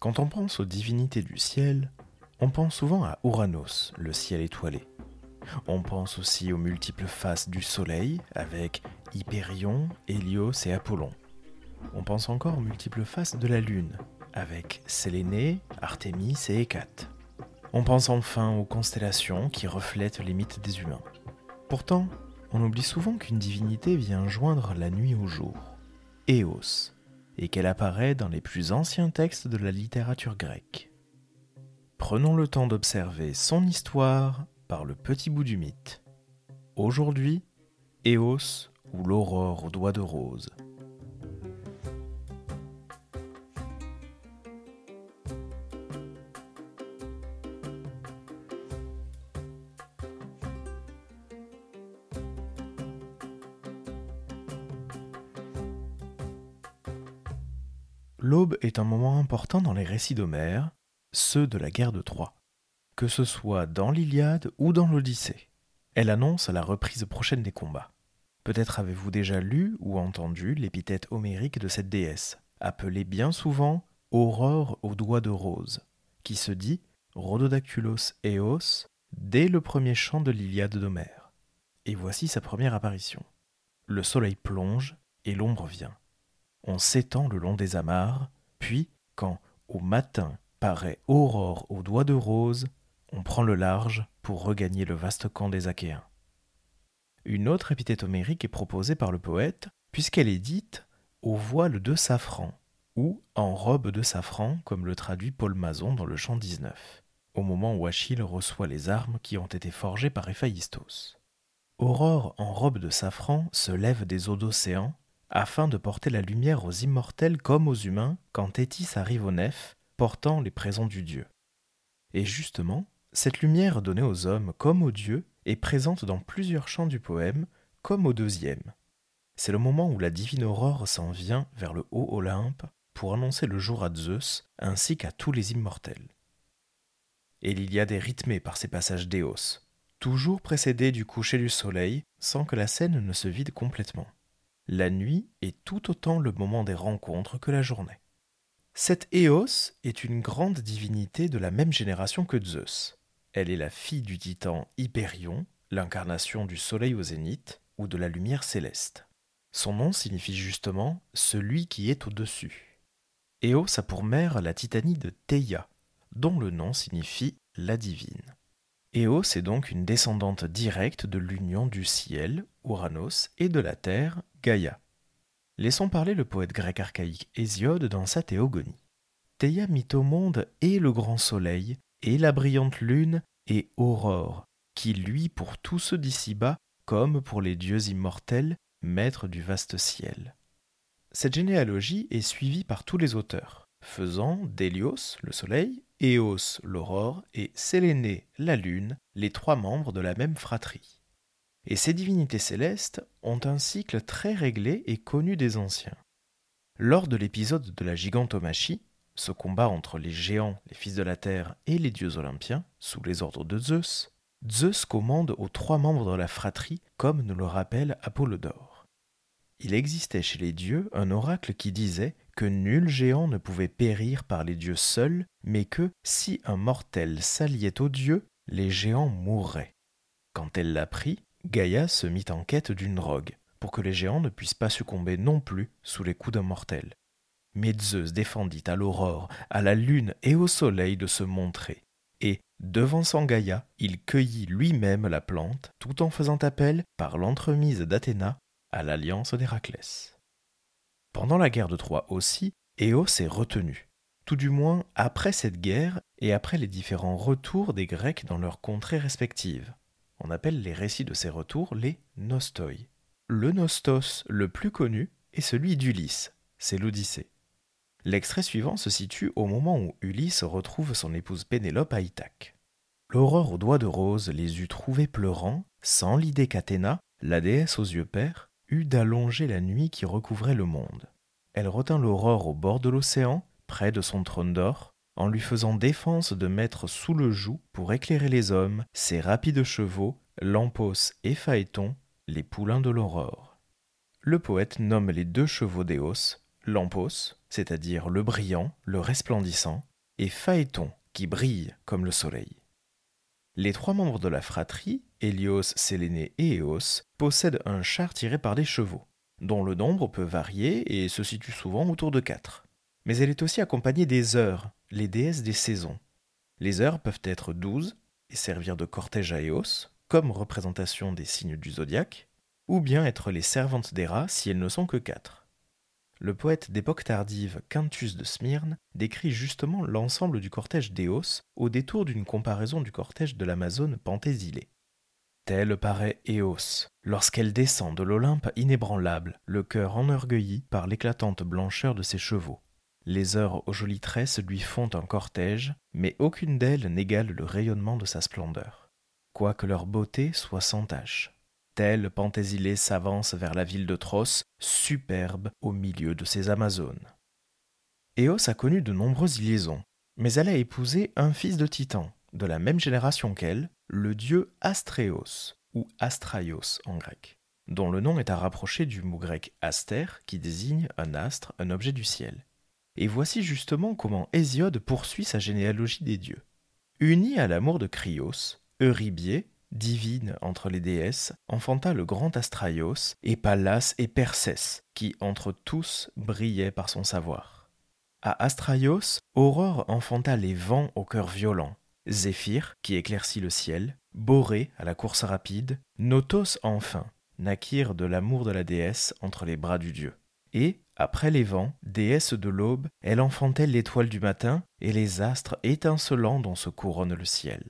Quand on pense aux divinités du ciel, on pense souvent à Ouranos, le ciel étoilé. On pense aussi aux multiples faces du soleil avec Hyperion, Hélios et Apollon. On pense encore aux multiples faces de la lune avec Sélénée, Artémis et Hécate. On pense enfin aux constellations qui reflètent les mythes des humains. Pourtant, on oublie souvent qu'une divinité vient joindre la nuit au jour, Eos, et qu'elle apparaît dans les plus anciens textes de la littérature grecque. Prenons le temps d'observer son histoire par le petit bout du mythe. Aujourd'hui, Eos ou l'aurore aux doigts de rose. L'aube est un moment important dans les récits d'Homère, ceux de la guerre de Troie, que ce soit dans l'Iliade ou dans l'Odyssée. Elle annonce la reprise prochaine des combats. Peut-être avez-vous déjà lu ou entendu l'épithète homérique de cette déesse, appelée bien souvent Aurore aux doigts de rose, qui se dit Rhododactylos Eos dès le premier chant de l'Iliade d'Homère. Et voici sa première apparition. Le soleil plonge et l'ombre vient on s'étend le long des amarres, puis, quand, au matin, paraît aurore aux doigts de rose, on prend le large pour regagner le vaste camp des Achéens. Une autre épithète homérique est proposée par le poète, puisqu'elle est dite au voile de safran, ou en robe de safran, comme le traduit Paul Mazon dans le chant 19, au moment où Achille reçoit les armes qui ont été forgées par Héphaïstos. Aurore en robe de safran se lève des eaux d'océan afin de porter la lumière aux immortels comme aux humains quand Thétis arrive au nef, portant les présents du Dieu. Et justement, cette lumière donnée aux hommes comme aux dieux est présente dans plusieurs chants du poème, comme au deuxième. C'est le moment où la divine aurore s'en vient vers le haut Olympe pour annoncer le jour à Zeus ainsi qu'à tous les immortels. Et l'Iliade est rythmée par ces passages d'Éos, toujours précédés du coucher du soleil sans que la scène ne se vide complètement. La nuit est tout autant le moment des rencontres que la journée. Cette Éos est une grande divinité de la même génération que Zeus. Elle est la fille du titan Hyperion, l'incarnation du soleil au zénith ou de la lumière céleste. Son nom signifie justement celui qui est au-dessus. Éos a pour mère la titanie de Theia, dont le nom signifie la divine. Éos est donc une descendante directe de l'union du ciel, Ouranos, et de la terre, Gaïa. Laissons parler le poète grec archaïque Hésiode dans sa théogonie. Théia mit au monde et le grand soleil, et la brillante lune, et Aurore, qui luit pour tous ceux d'ici-bas, comme pour les dieux immortels, maîtres du vaste ciel. Cette généalogie est suivie par tous les auteurs, faisant d'Hélios, le soleil, Éos, l'aurore, et Sélénée, la lune, les trois membres de la même fratrie. Et ces divinités célestes ont un cycle très réglé et connu des anciens. Lors de l'épisode de la gigantomachie, ce combat entre les géants, les fils de la terre, et les dieux olympiens, sous les ordres de Zeus, Zeus commande aux trois membres de la fratrie, comme nous le rappelle Apollodore. Il existait chez les dieux un oracle qui disait que nul géant ne pouvait périr par les dieux seuls, mais que, si un mortel s'alliait aux dieux, les géants mourraient. Quand elle l'apprit, Gaïa se mit en quête d'une drogue, pour que les géants ne puissent pas succomber non plus sous les coups d'un mortel. Mais Zeus défendit à l'aurore, à la lune et au soleil de se montrer, et, devançant Gaïa, il cueillit lui-même la plante, tout en faisant appel, par l'entremise d'Athéna, à l'alliance d'Héraclès. Pendant la guerre de Troie aussi, Éos est retenu, tout du moins après cette guerre et après les différents retours des Grecs dans leurs contrées respectives. On appelle les récits de ces retours les nostoi. Le nostos le plus connu est celui d'Ulysse, c'est l'Odyssée. L'extrait suivant se situe au moment où Ulysse retrouve son épouse Pénélope à Ithaque. L'aurore aux doigts de rose les eut trouvés pleurant, sans l'idée qu'Athéna, la déesse aux yeux pères, eut d'allonger la nuit qui recouvrait le monde. Elle retint l'aurore au bord de l'océan, près de son trône d'or, en lui faisant défense de mettre sous le joug, pour éclairer les hommes, ses rapides chevaux, Lampos et Phaéton, les poulains de l'aurore. Le poète nomme les deux chevaux d'Éos, Lampos, c'est-à-dire le brillant, le resplendissant, et Phaéton, qui brille comme le soleil. Les trois membres de la fratrie, Hélios, Séléné et Éos, possèdent un char tiré par des chevaux, dont le nombre peut varier et se situe souvent autour de quatre. Mais elle est aussi accompagnée des heures, les déesses des saisons. Les heures peuvent être douze et servir de cortège à Éos, comme représentation des signes du zodiaque, ou bien être les servantes des rats si elles ne sont que quatre. Le poète d'époque tardive Quintus de Smyrne décrit justement l'ensemble du cortège d'Éos au détour d'une comparaison du cortège de l'Amazone Penthésile. Telle paraît Éos, lorsqu'elle descend de l'Olympe inébranlable, le cœur enorgueilli par l'éclatante blancheur de ses chevaux. Les heures aux jolies tresses lui font un cortège, mais aucune d'elles n'égale le rayonnement de sa splendeur, quoique leur beauté soit sans tache. Telle Penthésile s'avance vers la ville de Tros, superbe au milieu de ses Amazones. Éos a connu de nombreuses liaisons, mais elle a épousé un fils de Titan, de la même génération qu'elle, le dieu Astréos, ou Astraios en grec, dont le nom est à rapprocher du mot grec aster, qui désigne un astre, un objet du ciel. Et voici justement comment Hésiode poursuit sa généalogie des dieux. Uni à l'amour de Cryos, Eurybie, divine entre les déesses, enfanta le grand Astraios et Pallas et Persès, qui entre tous brillaient par son savoir. À Astraios, Aurore enfanta les vents au cœur violent, Zéphyr, qui éclaircit le ciel, Borée à la course rapide, Notos enfin, naquirent de l'amour de la déesse entre les bras du dieu. Et, après les vents, déesse de l'aube, elle enfantait l'étoile du matin et les astres étincelants dont se couronne le ciel.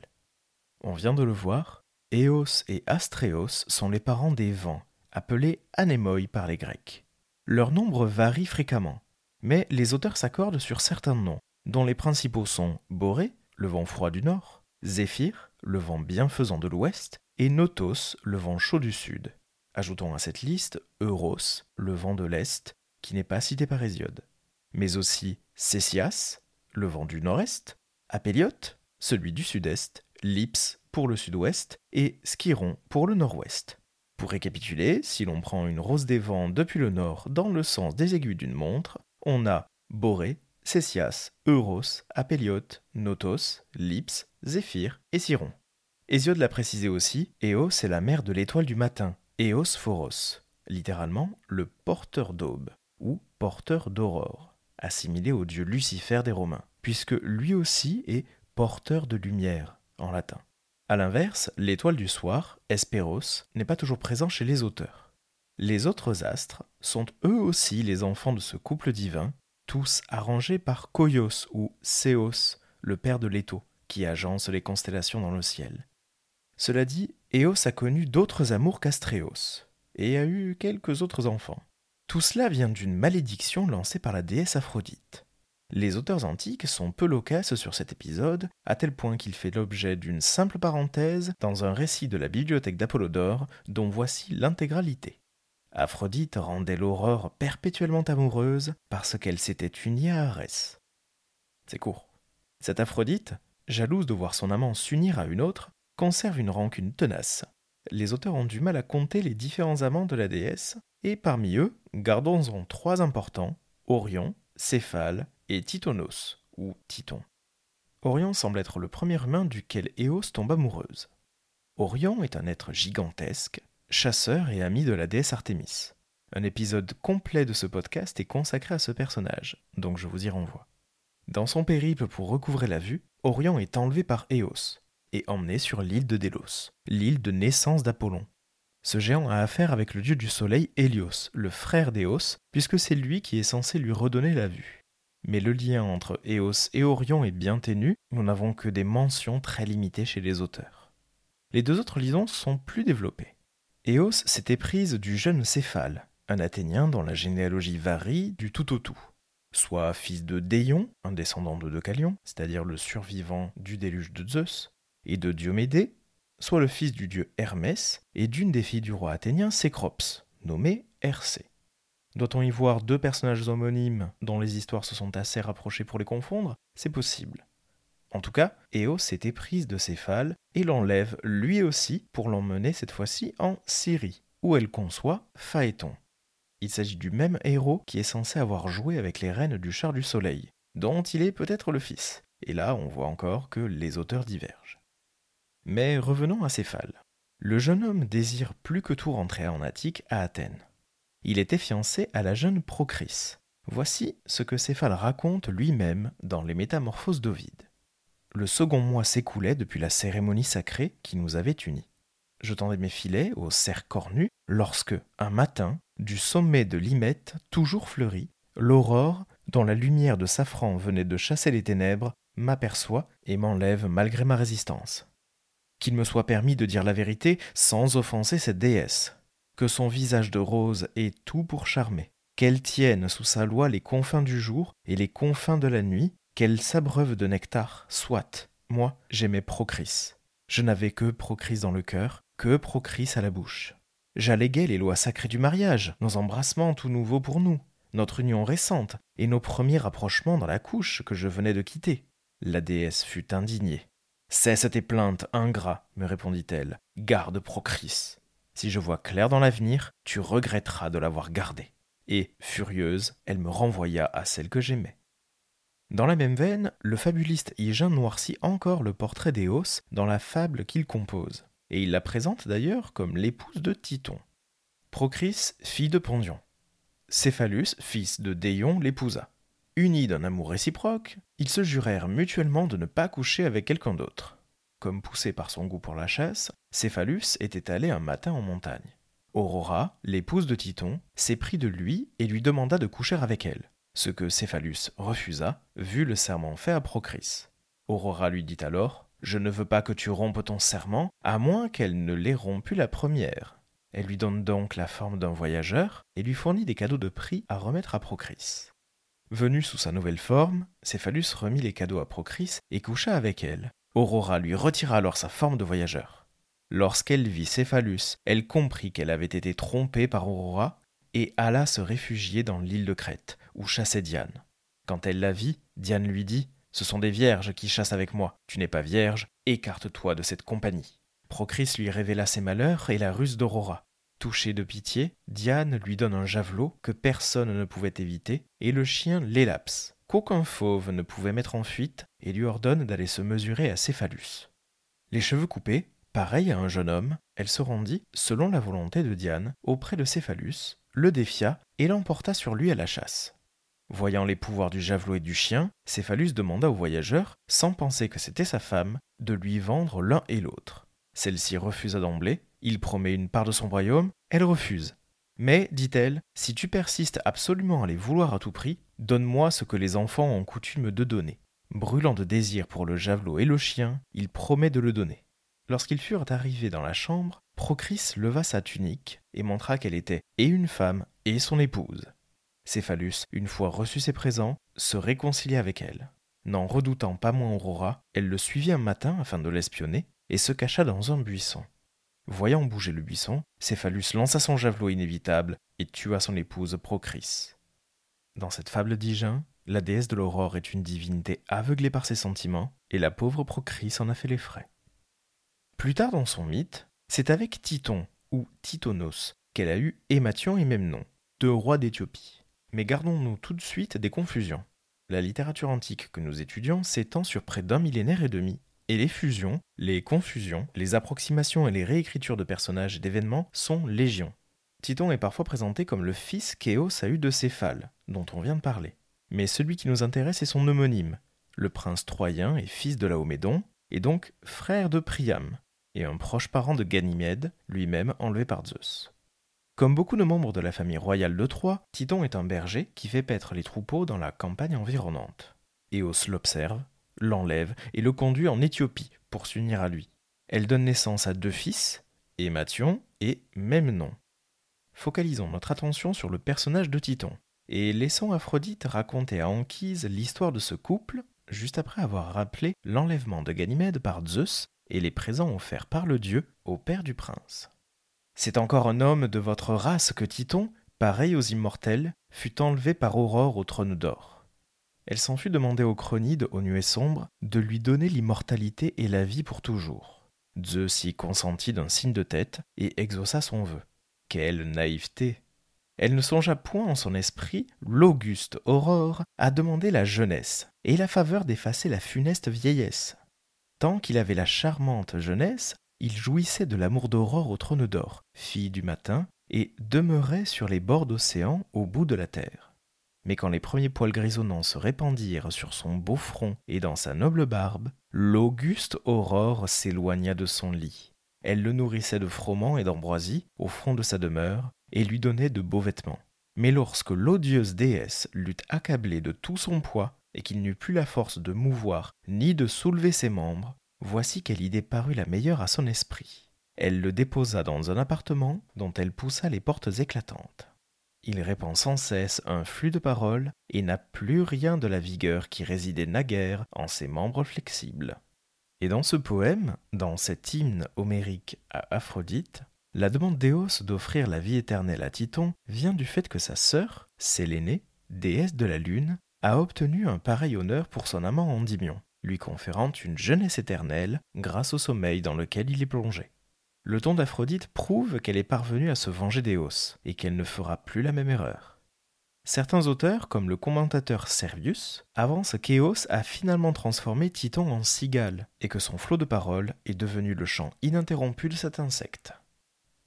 On vient de le voir, Éos et Astréos sont les parents des vents, appelés anémoi par les Grecs. Leur nombre varie fréquemment, mais les auteurs s'accordent sur certains noms, dont les principaux sont Boré, le vent froid du nord, Zéphyr, le vent bienfaisant de l'ouest, et Notos, le vent chaud du sud. Ajoutons à cette liste Euros, le vent de l'est, qui n'est pas cité par Hésiode, mais aussi Césias, le vent du nord-est, Apéliote, celui du sud-est, Lips pour le sud-ouest et Skiron pour le nord-ouest. Pour récapituler, si l'on prend une rose des vents depuis le nord dans le sens des aiguilles d'une montre, on a Boré, Césias, Euros, Apéliote, Notos, Lips, Zéphyr et Siron. Hésiode l'a précisé aussi, Éos est la mère de l'étoile du matin, Eos Phoros, littéralement le porteur d'aube ou porteur d'aurore, assimilé au dieu Lucifer des Romains, puisque lui aussi est porteur de lumière en latin. A l'inverse, l'étoile du soir, Hesperos, n'est pas toujours présent chez les auteurs. Les autres astres sont eux aussi les enfants de ce couple divin, tous arrangés par Koios ou Céos, le père de Leto, qui agence les constellations dans le ciel. Cela dit, Eos a connu d'autres amours qu'Astréos, et a eu quelques autres enfants. Tout cela vient d'une malédiction lancée par la déesse Aphrodite. Les auteurs antiques sont peu loquaces sur cet épisode, à tel point qu'il fait l'objet d'une simple parenthèse dans un récit de la bibliothèque d'Apollodore dont voici l'intégralité. Aphrodite rendait l'aurore perpétuellement amoureuse parce qu'elle s'était unie à Arès. C'est court. Cette Aphrodite, jalouse de voir son amant s'unir à une autre, conserve une rancune tenace. Les auteurs ont du mal à compter les différents amants de la déesse, et parmi eux, gardons-en trois importants, Orion, Céphale et Titonos, ou Titon. Orion semble être le premier humain duquel Éos tombe amoureuse. Orion est un être gigantesque, chasseur et ami de la déesse Artémis. Un épisode complet de ce podcast est consacré à ce personnage, donc je vous y renvoie. Dans son périple pour recouvrer la vue, Orion est enlevé par Éos, et emmené sur l'île de Délos, l'île de naissance d'Apollon. Ce géant a affaire avec le dieu du soleil Hélios, le frère d'Éos, puisque c'est lui qui est censé lui redonner la vue. Mais le lien entre Éos et Orion est bien ténu, nous n'avons que des mentions très limitées chez les auteurs. Les deux autres liaisons sont plus développées. Éos s'était prise du jeune Céphale, un Athénien dont la généalogie varie du tout au tout. Soit fils de Déion, un descendant de Deucalion, c'est-à-dire le survivant du déluge de Zeus, et de Diomédée, soit le fils du dieu Hermès et d'une des filles du roi athénien Cécrops, nommée Hercé. Doit-on y voir deux personnages homonymes dont les histoires se sont assez rapprochées pour les confondre? C'est possible. En tout cas, Éos s'est éprise de Céphale et l'enlève lui aussi pour l'emmener cette fois-ci en Syrie, où elle conçoit Phaéton. Il s'agit du même héros qui est censé avoir joué avec les reines du char du soleil, dont il est peut-être le fils. Et là, on voit encore que les auteurs divergent. Mais revenons à Céphale. Le jeune homme désire plus que tout rentrer en Attique, à Athènes. Il était fiancé à la jeune Procris. Voici ce que Céphale raconte lui-même dans les Métamorphoses d'Ovide. Le second mois s'écoulait depuis la cérémonie sacrée qui nous avait unis. Je tendais mes filets au cerf cornu lorsque, un matin, du sommet de l'Hymette, toujours fleuri, l'aurore, dont la lumière de safran venait de chasser les ténèbres, m'aperçoit et m'enlève malgré ma résistance. Qu'il me soit permis de dire la vérité sans offenser cette déesse, que son visage de rose est tout pour charmer, qu'elle tienne sous sa loi les confins du jour et les confins de la nuit, qu'elle s'abreuve de nectar, soit. Moi, j'aimais Procris. Je n'avais que Procris dans le cœur, que Procris à la bouche. J'alléguais les lois sacrées du mariage, nos embrassements tout nouveaux pour nous, notre union récente et nos premiers rapprochements dans la couche que je venais de quitter. La déesse fut indignée. Cesse tes plaintes, ingrat, me répondit-elle. Garde Procris. Si je vois clair dans l'avenir, tu regretteras de l'avoir gardée. Et, furieuse, elle me renvoya à celle que j'aimais. Dans la même veine, le fabuliste Hygin noircit encore le portrait d'Éos dans la fable qu'il compose, et il la présente d'ailleurs comme l'épouse de Titon. Procris, fille de Pondion. Céphalus, fils de Déion, l'épousa. Unis d'un amour réciproque, ils se jurèrent mutuellement de ne pas coucher avec quelqu'un d'autre. Comme poussé par son goût pour la chasse, Céphalus était allé un matin en montagne. Aurora, l'épouse de Titon, s'éprit de lui et lui demanda de coucher avec elle ce que Céphalus refusa, vu le serment fait à Procris. Aurora lui dit alors Je ne veux pas que tu rompes ton serment, à moins qu'elle ne l'ait rompu la première. Elle lui donne donc la forme d'un voyageur et lui fournit des cadeaux de prix à remettre à Procris. Venu sous sa nouvelle forme, Céphalus remit les cadeaux à Procris et coucha avec elle. Aurora lui retira alors sa forme de voyageur. Lorsqu'elle vit Céphalus, elle comprit qu'elle avait été trompée par Aurora et alla se réfugier dans l'île de Crète, où chassait Diane. Quand elle la vit, Diane lui dit Ce sont des vierges qui chassent avec moi. Tu n'es pas vierge, écarte-toi de cette compagnie. Procris lui révéla ses malheurs et la ruse d'Aurora. Touchée de pitié, Diane lui donne un javelot que personne ne pouvait éviter, et le chien l'élapse, qu'aucun fauve ne pouvait mettre en fuite, et lui ordonne d'aller se mesurer à Céphalus. Les cheveux coupés, pareil à un jeune homme, elle se rendit, selon la volonté de Diane, auprès de Céphalus, le défia et l'emporta sur lui à la chasse. Voyant les pouvoirs du javelot et du chien, Céphalus demanda au voyageur, sans penser que c'était sa femme, de lui vendre l'un et l'autre. Celle-ci refusa d'emblée, il promet une part de son royaume, elle refuse. Mais, dit-elle, si tu persistes absolument à les vouloir à tout prix, donne-moi ce que les enfants ont coutume de donner. Brûlant de désir pour le javelot et le chien, il promet de le donner. Lorsqu'ils furent arrivés dans la chambre, Procris leva sa tunique et montra qu'elle était et une femme et son épouse. Céphalus, une fois reçu ses présents, se réconcilia avec elle. N'en redoutant pas moins Aurora, elle le suivit un matin afin de l'espionner et se cacha dans un buisson. Voyant bouger le buisson, Céphalus lança son javelot inévitable et tua son épouse Procris. Dans cette fable d'Hygin, la déesse de l'aurore est une divinité aveuglée par ses sentiments, et la pauvre Procris en a fait les frais. Plus tard dans son mythe, c'est avec Titon, ou Titonos, qu'elle a eu Émation et même nom, deux rois d'Éthiopie. Mais gardons-nous tout de suite des confusions. La littérature antique que nous étudions s'étend sur près d'un millénaire et demi, et les fusions, les confusions, les approximations et les réécritures de personnages et d'événements sont légion. Titon est parfois présenté comme le fils qu'Éos a eu de Céphale, dont on vient de parler. Mais celui qui nous intéresse est son homonyme, le prince troyen et fils de Laomédon, et donc frère de Priam, et un proche parent de Ganymède, lui-même enlevé par Zeus. Comme beaucoup de membres de la famille royale de Troie, Titon est un berger qui fait paître les troupeaux dans la campagne environnante. Éos l'observe, l'enlève et le conduit en Éthiopie pour s'unir à lui. Elle donne naissance à deux fils, Émathion et Memnon. Focalisons notre attention sur le personnage de Titon, et laissons Aphrodite raconter à Anchise l'histoire de ce couple, juste après avoir rappelé l'enlèvement de Ganymède par Zeus et les présents offerts par le dieu au père du prince. C'est encore un homme de votre race que Titon, pareil aux immortels, fut enlevé par Aurore au trône d'or. Elle s'en fut demander aux Chronides, aux nuées sombres, de lui donner l'immortalité et la vie pour toujours. Zeus y consentit d'un signe de tête et exauça son vœu. Quelle naïveté Elle ne songea point en son esprit l'auguste aurore à demander la jeunesse et la faveur d'effacer la funeste vieillesse. Tant qu'il avait la charmante jeunesse, il jouissait de l'amour d'Aurore au trône d'or, fille du matin, et demeurait sur les bords d'océan au bout de la terre. Mais quand les premiers poils grisonnants se répandirent sur son beau front et dans sa noble barbe, l'auguste Aurore s'éloigna de son lit. Elle le nourrissait de froment et d'ambroisie au fond de sa demeure, et lui donnait de beaux vêtements. Mais lorsque l'odieuse déesse l'eut accablé de tout son poids, et qu'il n'eut plus la force de mouvoir ni de soulever ses membres, voici quelle idée parut la meilleure à son esprit. Elle le déposa dans un appartement dont elle poussa les portes éclatantes. Il répand sans cesse un flux de paroles et n'a plus rien de la vigueur qui résidait naguère en ses membres flexibles. Et dans ce poème, dans cet hymne homérique à Aphrodite, la demande d'Éos d'offrir la vie éternelle à Titon vient du fait que sa sœur, Sélénée, déesse de la lune, a obtenu un pareil honneur pour son amant Endymion, lui conférant une jeunesse éternelle grâce au sommeil dans lequel il est plongé. Le ton d'Aphrodite prouve qu'elle est parvenue à se venger d'Éos et qu'elle ne fera plus la même erreur. Certains auteurs, comme le commentateur Servius, avancent qu'Éos a finalement transformé Titon en cigale et que son flot de paroles est devenu le chant ininterrompu de cet insecte.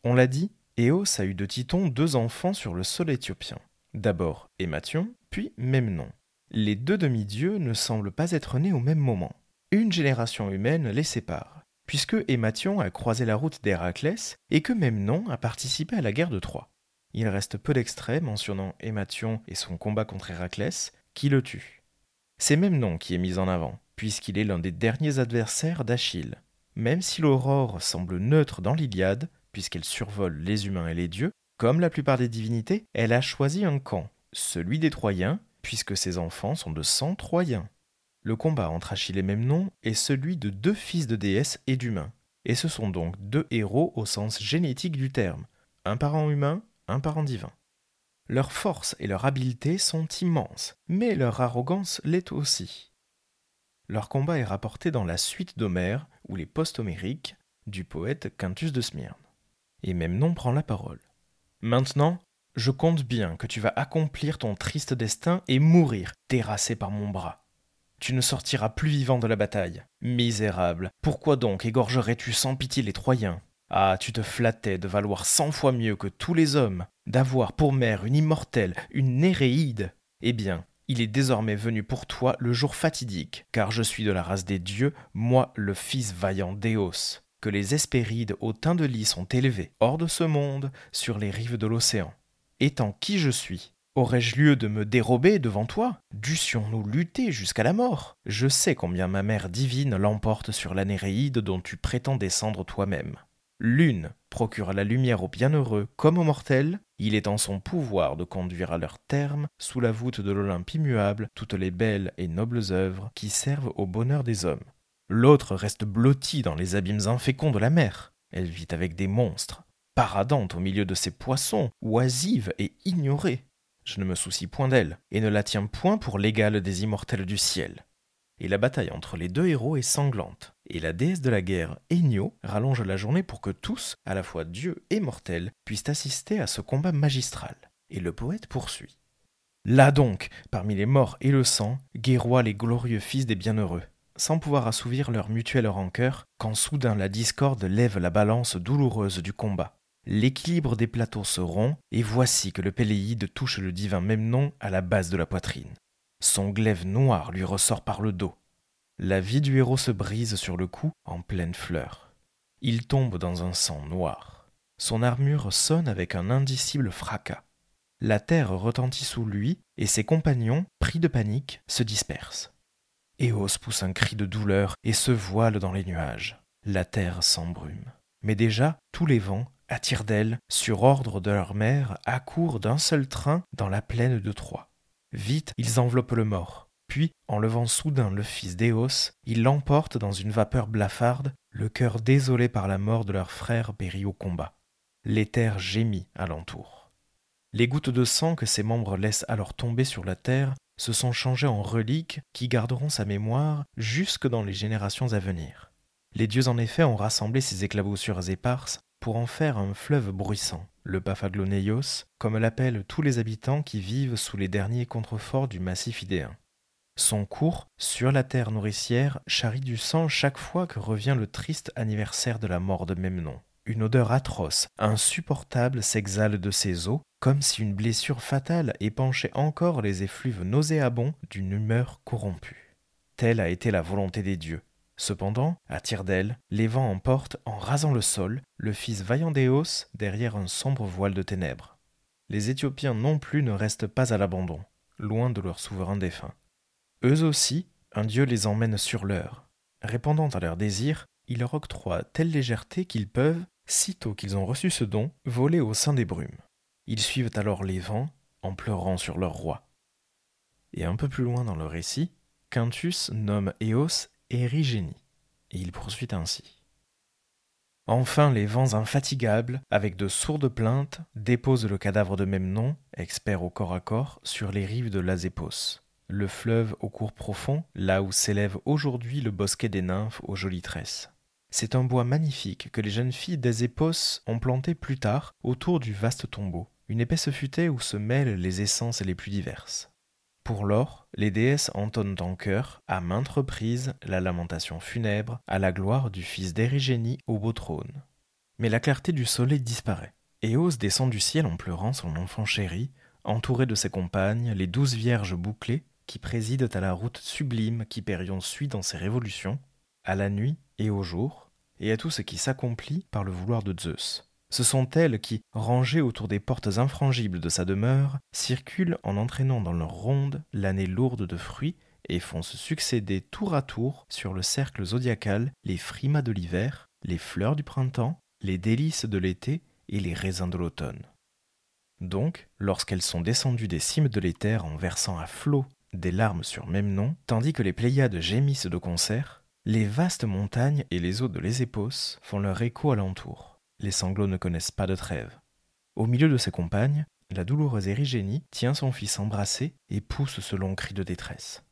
On l'a dit, Éos a eu de Titon deux enfants sur le sol éthiopien. D'abord Émathion, puis Memnon. Les deux demi-dieux ne semblent pas être nés au même moment. Une génération humaine les sépare, puisque Émathion a croisé la route d'Héraclès et que Memnon a participé à la guerre de Troie. Il reste peu d'extraits mentionnant Émathion et son combat contre Héraclès, qui le tue. C'est Memnon qui est mis en avant, puisqu'il est l'un des derniers adversaires d'Achille. Même si l'aurore semble neutre dans l'Iliade, puisqu'elle survole les humains et les dieux, comme la plupart des divinités, elle a choisi un camp, celui des Troyens, puisque ses enfants sont de sang Troyens. Le combat entre Achille et Memnon est celui de deux fils de déesses et d'humains, et ce sont donc deux héros au sens génétique du terme, un parent humain, un parent divin. Leur force et leur habileté sont immenses, mais leur arrogance l'est aussi. Leur combat est rapporté dans la suite d'Homère ou les post-homériques du poète Quintus de Smyrne et même non prend la parole. Maintenant, je compte bien que tu vas accomplir ton triste destin et mourir, terrassé par mon bras. Tu ne sortiras plus vivant de la bataille. Misérable, pourquoi donc égorgerais-tu sans pitié les Troyens? Ah, tu te flattais de valoir cent fois mieux que tous les hommes, d'avoir pour mère une immortelle, une Néréide. Eh bien, il est désormais venu pour toi le jour fatidique, car je suis de la race des dieux, moi le fils vaillant d'Éos que les Hespérides au teint de lit sont élevés hors de ce monde sur les rives de l'océan. Étant qui je suis, aurais-je lieu de me dérober devant toi? Dussions-nous lutter jusqu'à la mort? Je sais combien ma mère divine l'emporte sur la Néréide dont tu prétends descendre toi-même. L'une procure la lumière aux bienheureux comme aux mortels, il est en son pouvoir de conduire à leur terme, sous la voûte de l'Olympe immuable, toutes les belles et nobles œuvres qui servent au bonheur des hommes. L'autre reste blottie dans les abîmes inféconds de la mer. Elle vit avec des monstres, paradante au milieu de ces poissons, oisive et ignorée. Je ne me soucie point d'elle, et ne la tiens point pour l'égale des immortels du ciel. Et la bataille entre les deux héros est sanglante, et la déesse de la guerre, Enyo, rallonge la journée pour que tous, à la fois dieux et mortels, puissent assister à ce combat magistral. Et le poète poursuit. Là donc, parmi les morts et le sang, guerroient les glorieux fils des bienheureux sans pouvoir assouvir leur mutuelle rancœur, quand soudain la discorde lève la balance douloureuse du combat. L'équilibre des plateaux se rompt, et voici que le Péléide touche le divin Memnon à la base de la poitrine. Son glaive noir lui ressort par le dos. La vie du héros se brise sur le cou en pleine fleur. Il tombe dans un sang noir. Son armure sonne avec un indicible fracas. La terre retentit sous lui, et ses compagnons, pris de panique, se dispersent. Éos pousse un cri de douleur et se voile dans les nuages. La terre s'embrume. Mais déjà, tous les vents, à tire-d'aile, sur ordre de leur mère, accourent d'un seul train dans la plaine de Troie. Vite, ils enveloppent le mort. Puis, en levant soudain le fils d'Éos, ils l'emportent dans une vapeur blafarde, le cœur désolé par la mort de leur frère péri au combat. L'éther gémit alentour. Les gouttes de sang que ses membres laissent alors tomber sur la terre se sont changés en reliques qui garderont sa mémoire jusque dans les générations à venir. Les dieux en effet ont rassemblé ces éclaboussures éparses pour en faire un fleuve bruissant, le Paphagloneios, comme l'appellent tous les habitants qui vivent sous les derniers contreforts du massif idéen. Son cours, sur la terre nourricière, charrie du sang chaque fois que revient le triste anniversaire de la mort de Memnon. Une odeur atroce, insupportable s'exhale de ses eaux, comme si une blessure fatale épanchait encore les effluves nauséabonds d'une humeur corrompue. Telle a été la volonté des dieux. Cependant, à tire d'aile, les vents emportent, en rasant le sol, le fils vaillant d'Éos derrière un sombre voile de ténèbres. Les Éthiopiens non plus ne restent pas à l'abandon, loin de leur souverain défunt. Eux aussi, un dieu les emmène sur l'heure. Répondant à leurs désirs, il leur octroie telle légèreté qu'ils peuvent, sitôt qu'ils ont reçu ce don, voler au sein des brumes. Ils suivent alors les vents en pleurant sur leur roi. Et un peu plus loin dans le récit, Quintus nomme Éos Érigénie, et il poursuit ainsi. Enfin, les vents infatigables, avec de sourdes plaintes, déposent le cadavre de même nom, expert au corps à corps, sur les rives de l'Azépos le fleuve au cours profond, là où s'élève aujourd'hui le bosquet des nymphes aux jolies tresses. C'est un bois magnifique que les jeunes filles d'Azépos ont planté plus tard autour du vaste tombeau, une épaisse futaie où se mêlent les essences les plus diverses. Pour l'or, les déesses entonnent en chœur, à maintes reprises, la lamentation funèbre à la gloire du fils d'Érigénie au beau trône. Mais la clarté du soleil disparaît. Éos descend du ciel en pleurant son enfant chéri, entouré de ses compagnes, les douze vierges bouclées, qui président à la route sublime qu'Hyperion suit dans ses révolutions, à la nuit et au jour, et à tout ce qui s'accomplit par le vouloir de Zeus. Ce sont elles qui, rangées autour des portes infrangibles de sa demeure, circulent en entraînant dans leur ronde l'année lourde de fruits et font se succéder tour à tour sur le cercle zodiacal les frimas de l'hiver, les fleurs du printemps, les délices de l'été et les raisins de l'automne. Donc, lorsqu'elles sont descendues des cimes de l'éther en versant à flots des larmes sur même tandis que les Pléiades gémissent de concert, les vastes montagnes et les eaux de l'Ésépos font leur écho alentour. Les sanglots ne connaissent pas de trêve. Au milieu de ses compagnes, la douloureuse Érigénie tient son fils embrassé et pousse ce long cri de détresse.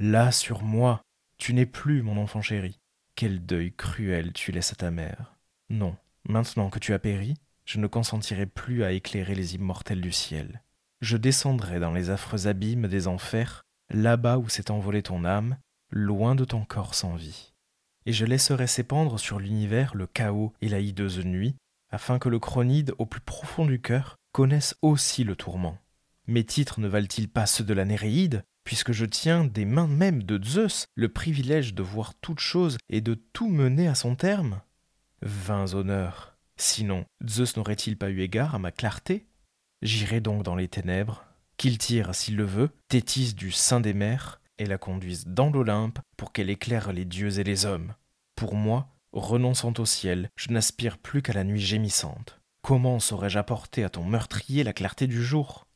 Là sur moi, tu n'es plus mon enfant chéri. Quel deuil cruel tu laisses à ta mère. Non, maintenant que tu as péri, je ne consentirai plus à éclairer les immortels du ciel je descendrai dans les affreux abîmes des enfers, là-bas où s'est envolée ton âme, loin de ton corps sans vie. Et je laisserai s'épandre sur l'univers le chaos et la hideuse nuit, afin que le chronide au plus profond du cœur connaisse aussi le tourment. Mes titres ne valent-ils pas ceux de la Néréide, puisque je tiens des mains même de Zeus le privilège de voir toute chose et de tout mener à son terme? Vains honneurs. Sinon, Zeus n'aurait-il pas eu égard à ma clarté? J'irai donc dans les ténèbres, qu'il tire, s'il le veut, Tétis du sein des mers, et la conduise dans l'Olympe pour qu'elle éclaire les dieux et les hommes. Pour moi, renonçant au ciel, je n'aspire plus qu'à la nuit gémissante. Comment saurais-je apporter à ton meurtrier la clarté du jour?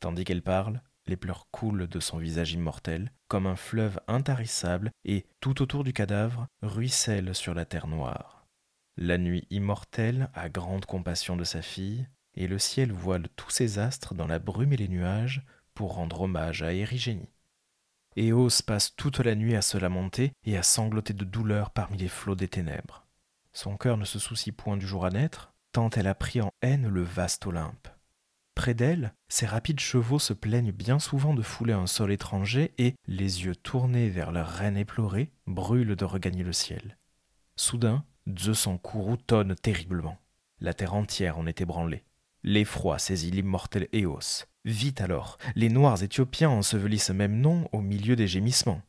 Tandis qu'elle parle, les pleurs coulent de son visage immortel, comme un fleuve intarissable, et, tout autour du cadavre, ruisselle sur la terre noire. La nuit immortelle a grande compassion de sa fille, et le ciel voile tous ses astres dans la brume et les nuages pour rendre hommage à Érigénie. Éos passe toute la nuit à se lamenter et à sangloter de douleur parmi les flots des ténèbres. Son cœur ne se soucie point du jour à naître, tant elle a pris en haine le vaste Olympe. Près d'elle, ses rapides chevaux se plaignent bien souvent de fouler un sol étranger et, les yeux tournés vers leur reine éplorée, brûlent de regagner le ciel. Soudain, Zeus en courroux tonne terriblement. La terre entière en est ébranlée. L'effroi saisit l'immortel Éos. Vite alors, les Noirs éthiopiens ensevelissent ce même nom au milieu des gémissements.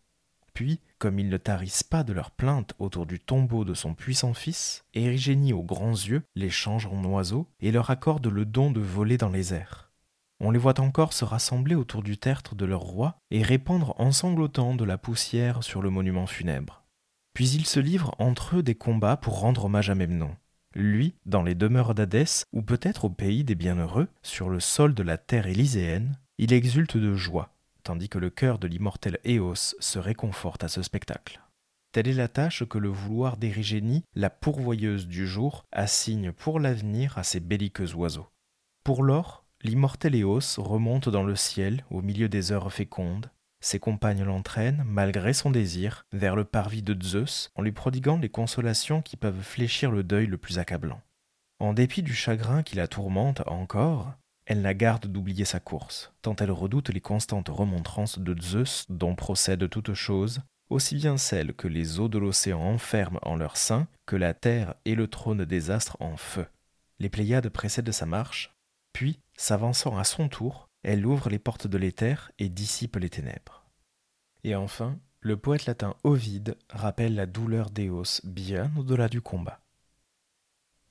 Puis, comme ils ne tarissent pas de leurs plaintes autour du tombeau de son puissant fils, Érigénie aux grands yeux les change en oiseaux et leur accorde le don de voler dans les airs. On les voit encore se rassembler autour du tertre de leur roi et répandre en sanglotant de la poussière sur le monument funèbre. Puis ils se livrent entre eux des combats pour rendre hommage à Memnon. Lui, dans les demeures d'Hadès, ou peut-être au pays des bienheureux, sur le sol de la terre élyséenne, il exulte de joie, tandis que le cœur de l'immortel Éos se réconforte à ce spectacle. Telle est la tâche que le vouloir d'Érigénie, la pourvoyeuse du jour, assigne pour l'avenir à ses belliqueux oiseaux. Pour lors, l'immortel Éos remonte dans le ciel au milieu des heures fécondes, ses compagnes l'entraînent, malgré son désir, vers le parvis de Zeus, en lui prodiguant les consolations qui peuvent fléchir le deuil le plus accablant. En dépit du chagrin qui la tourmente encore, elle la garde d'oublier sa course, tant elle redoute les constantes remontrances de Zeus dont procèdent toutes choses, aussi bien celles que les eaux de l'océan enferment en leur sein, que la terre et le trône des astres en feu. Les Pléiades précèdent sa marche, puis, s'avançant à son tour, elle ouvre les portes de l'éther et dissipe les ténèbres. Et enfin, le poète latin Ovide rappelle la douleur d'Éos bien au-delà du combat.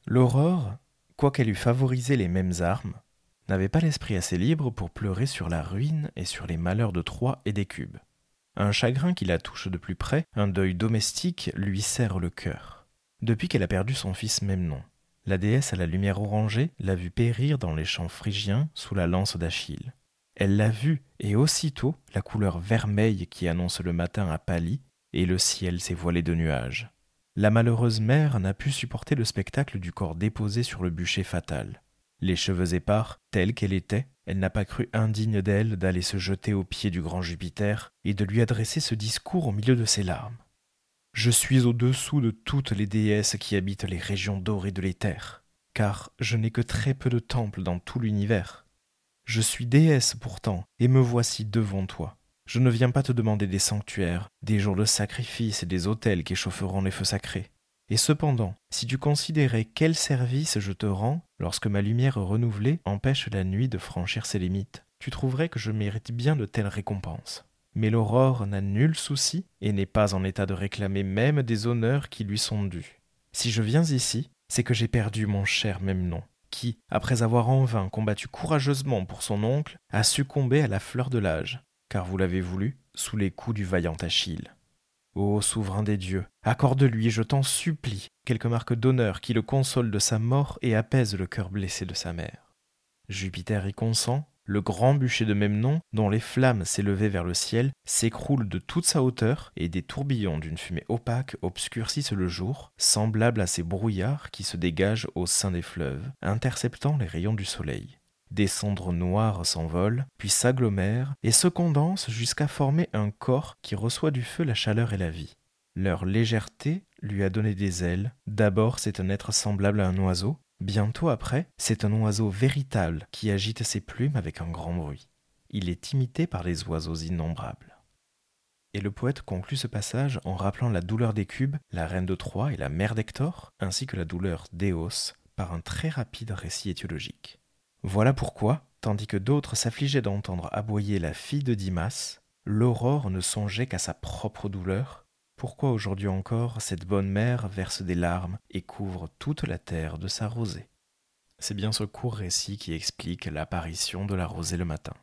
L'aurore, quoiqu'elle eût favorisé les mêmes armes, n'avait pas l'esprit assez libre pour pleurer sur la ruine et sur les malheurs de Troie et des Cubes. Un chagrin qui la touche de plus près, un deuil domestique, lui serre le cœur. Depuis qu'elle a perdu son fils Memnon, la déesse à la lumière orangée l'a vu périr dans les champs phrygiens sous la lance d'Achille. Elle l'a vu, et aussitôt la couleur vermeille qui annonce le matin a pâli, et le ciel s'est voilé de nuages. La malheureuse mère n'a pu supporter le spectacle du corps déposé sur le bûcher fatal. Les cheveux épars, telle qu'elle était, elle n'a pas cru indigne d'elle d'aller se jeter aux pieds du grand Jupiter et de lui adresser ce discours au milieu de ses larmes. Je suis au-dessous de toutes les déesses qui habitent les régions dorées de l'éther, car je n'ai que très peu de temples dans tout l'univers. Je suis déesse pourtant, et me voici devant toi. Je ne viens pas te demander des sanctuaires, des jours de sacrifice et des autels qui chaufferont les feux sacrés. Et cependant, si tu considérais quel service je te rends lorsque ma lumière renouvelée empêche la nuit de franchir ses limites, tu trouverais que je mérite bien de telles récompenses. Mais l'aurore n'a nul souci et n'est pas en état de réclamer même des honneurs qui lui sont dus. Si je viens ici, c'est que j'ai perdu mon cher Memnon, qui, après avoir en vain combattu courageusement pour son oncle, a succombé à la fleur de l'âge, car vous l'avez voulu, sous les coups du vaillant Achille. Ô souverain des dieux, accorde-lui, je t'en supplie, quelque marque d'honneur qui le console de sa mort et apaise le cœur blessé de sa mère. Jupiter y consent, le grand bûcher de même nom, dont les flammes s'élevaient vers le ciel, s'écroule de toute sa hauteur, et des tourbillons d'une fumée opaque obscurcissent le jour, semblables à ces brouillards qui se dégagent au sein des fleuves, interceptant les rayons du soleil. Des cendres noires s'envolent, puis s'agglomèrent et se condensent jusqu'à former un corps qui reçoit du feu la chaleur et la vie. Leur légèreté lui a donné des ailes. D'abord c'est un être semblable à un oiseau, bientôt après c'est un oiseau véritable qui agite ses plumes avec un grand bruit. Il est imité par les oiseaux innombrables. Et le poète conclut ce passage en rappelant la douleur des cubes, la reine de Troie et la mère d'Hector, ainsi que la douleur d'Éos, par un très rapide récit étiologique. Voilà pourquoi, tandis que d'autres s'affligeaient d'entendre aboyer la fille de Dimas, l'aurore ne songeait qu'à sa propre douleur. Pourquoi aujourd'hui encore cette bonne mère verse des larmes et couvre toute la terre de sa rosée C'est bien ce court récit qui explique l'apparition de la rosée le matin.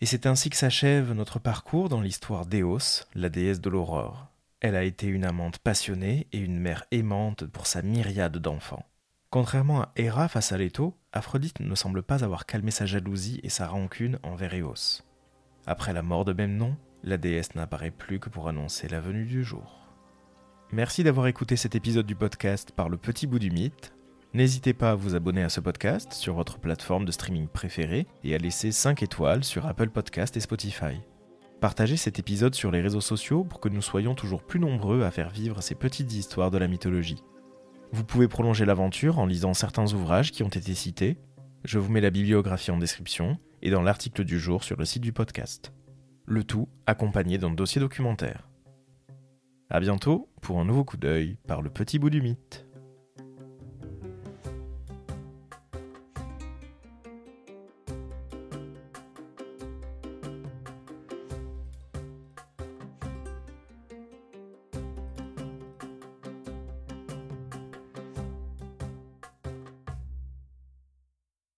Et c'est ainsi que s'achève notre parcours dans l'histoire d'Éos, la déesse de l'aurore. Elle a été une amante passionnée et une mère aimante pour sa myriade d'enfants. Contrairement à Héra face à Leto, Aphrodite ne semble pas avoir calmé sa jalousie et sa rancune envers Eos. Après la mort de Memnon, la déesse n'apparaît plus que pour annoncer la venue du jour. Merci d'avoir écouté cet épisode du podcast par le petit bout du mythe. N'hésitez pas à vous abonner à ce podcast sur votre plateforme de streaming préférée et à laisser 5 étoiles sur Apple Podcast et Spotify. Partagez cet épisode sur les réseaux sociaux pour que nous soyons toujours plus nombreux à faire vivre ces petites histoires de la mythologie. Vous pouvez prolonger l'aventure en lisant certains ouvrages qui ont été cités. Je vous mets la bibliographie en description et dans l'article du jour sur le site du podcast. Le tout accompagné d'un dossier documentaire. A bientôt pour un nouveau coup d'œil par le petit bout du mythe.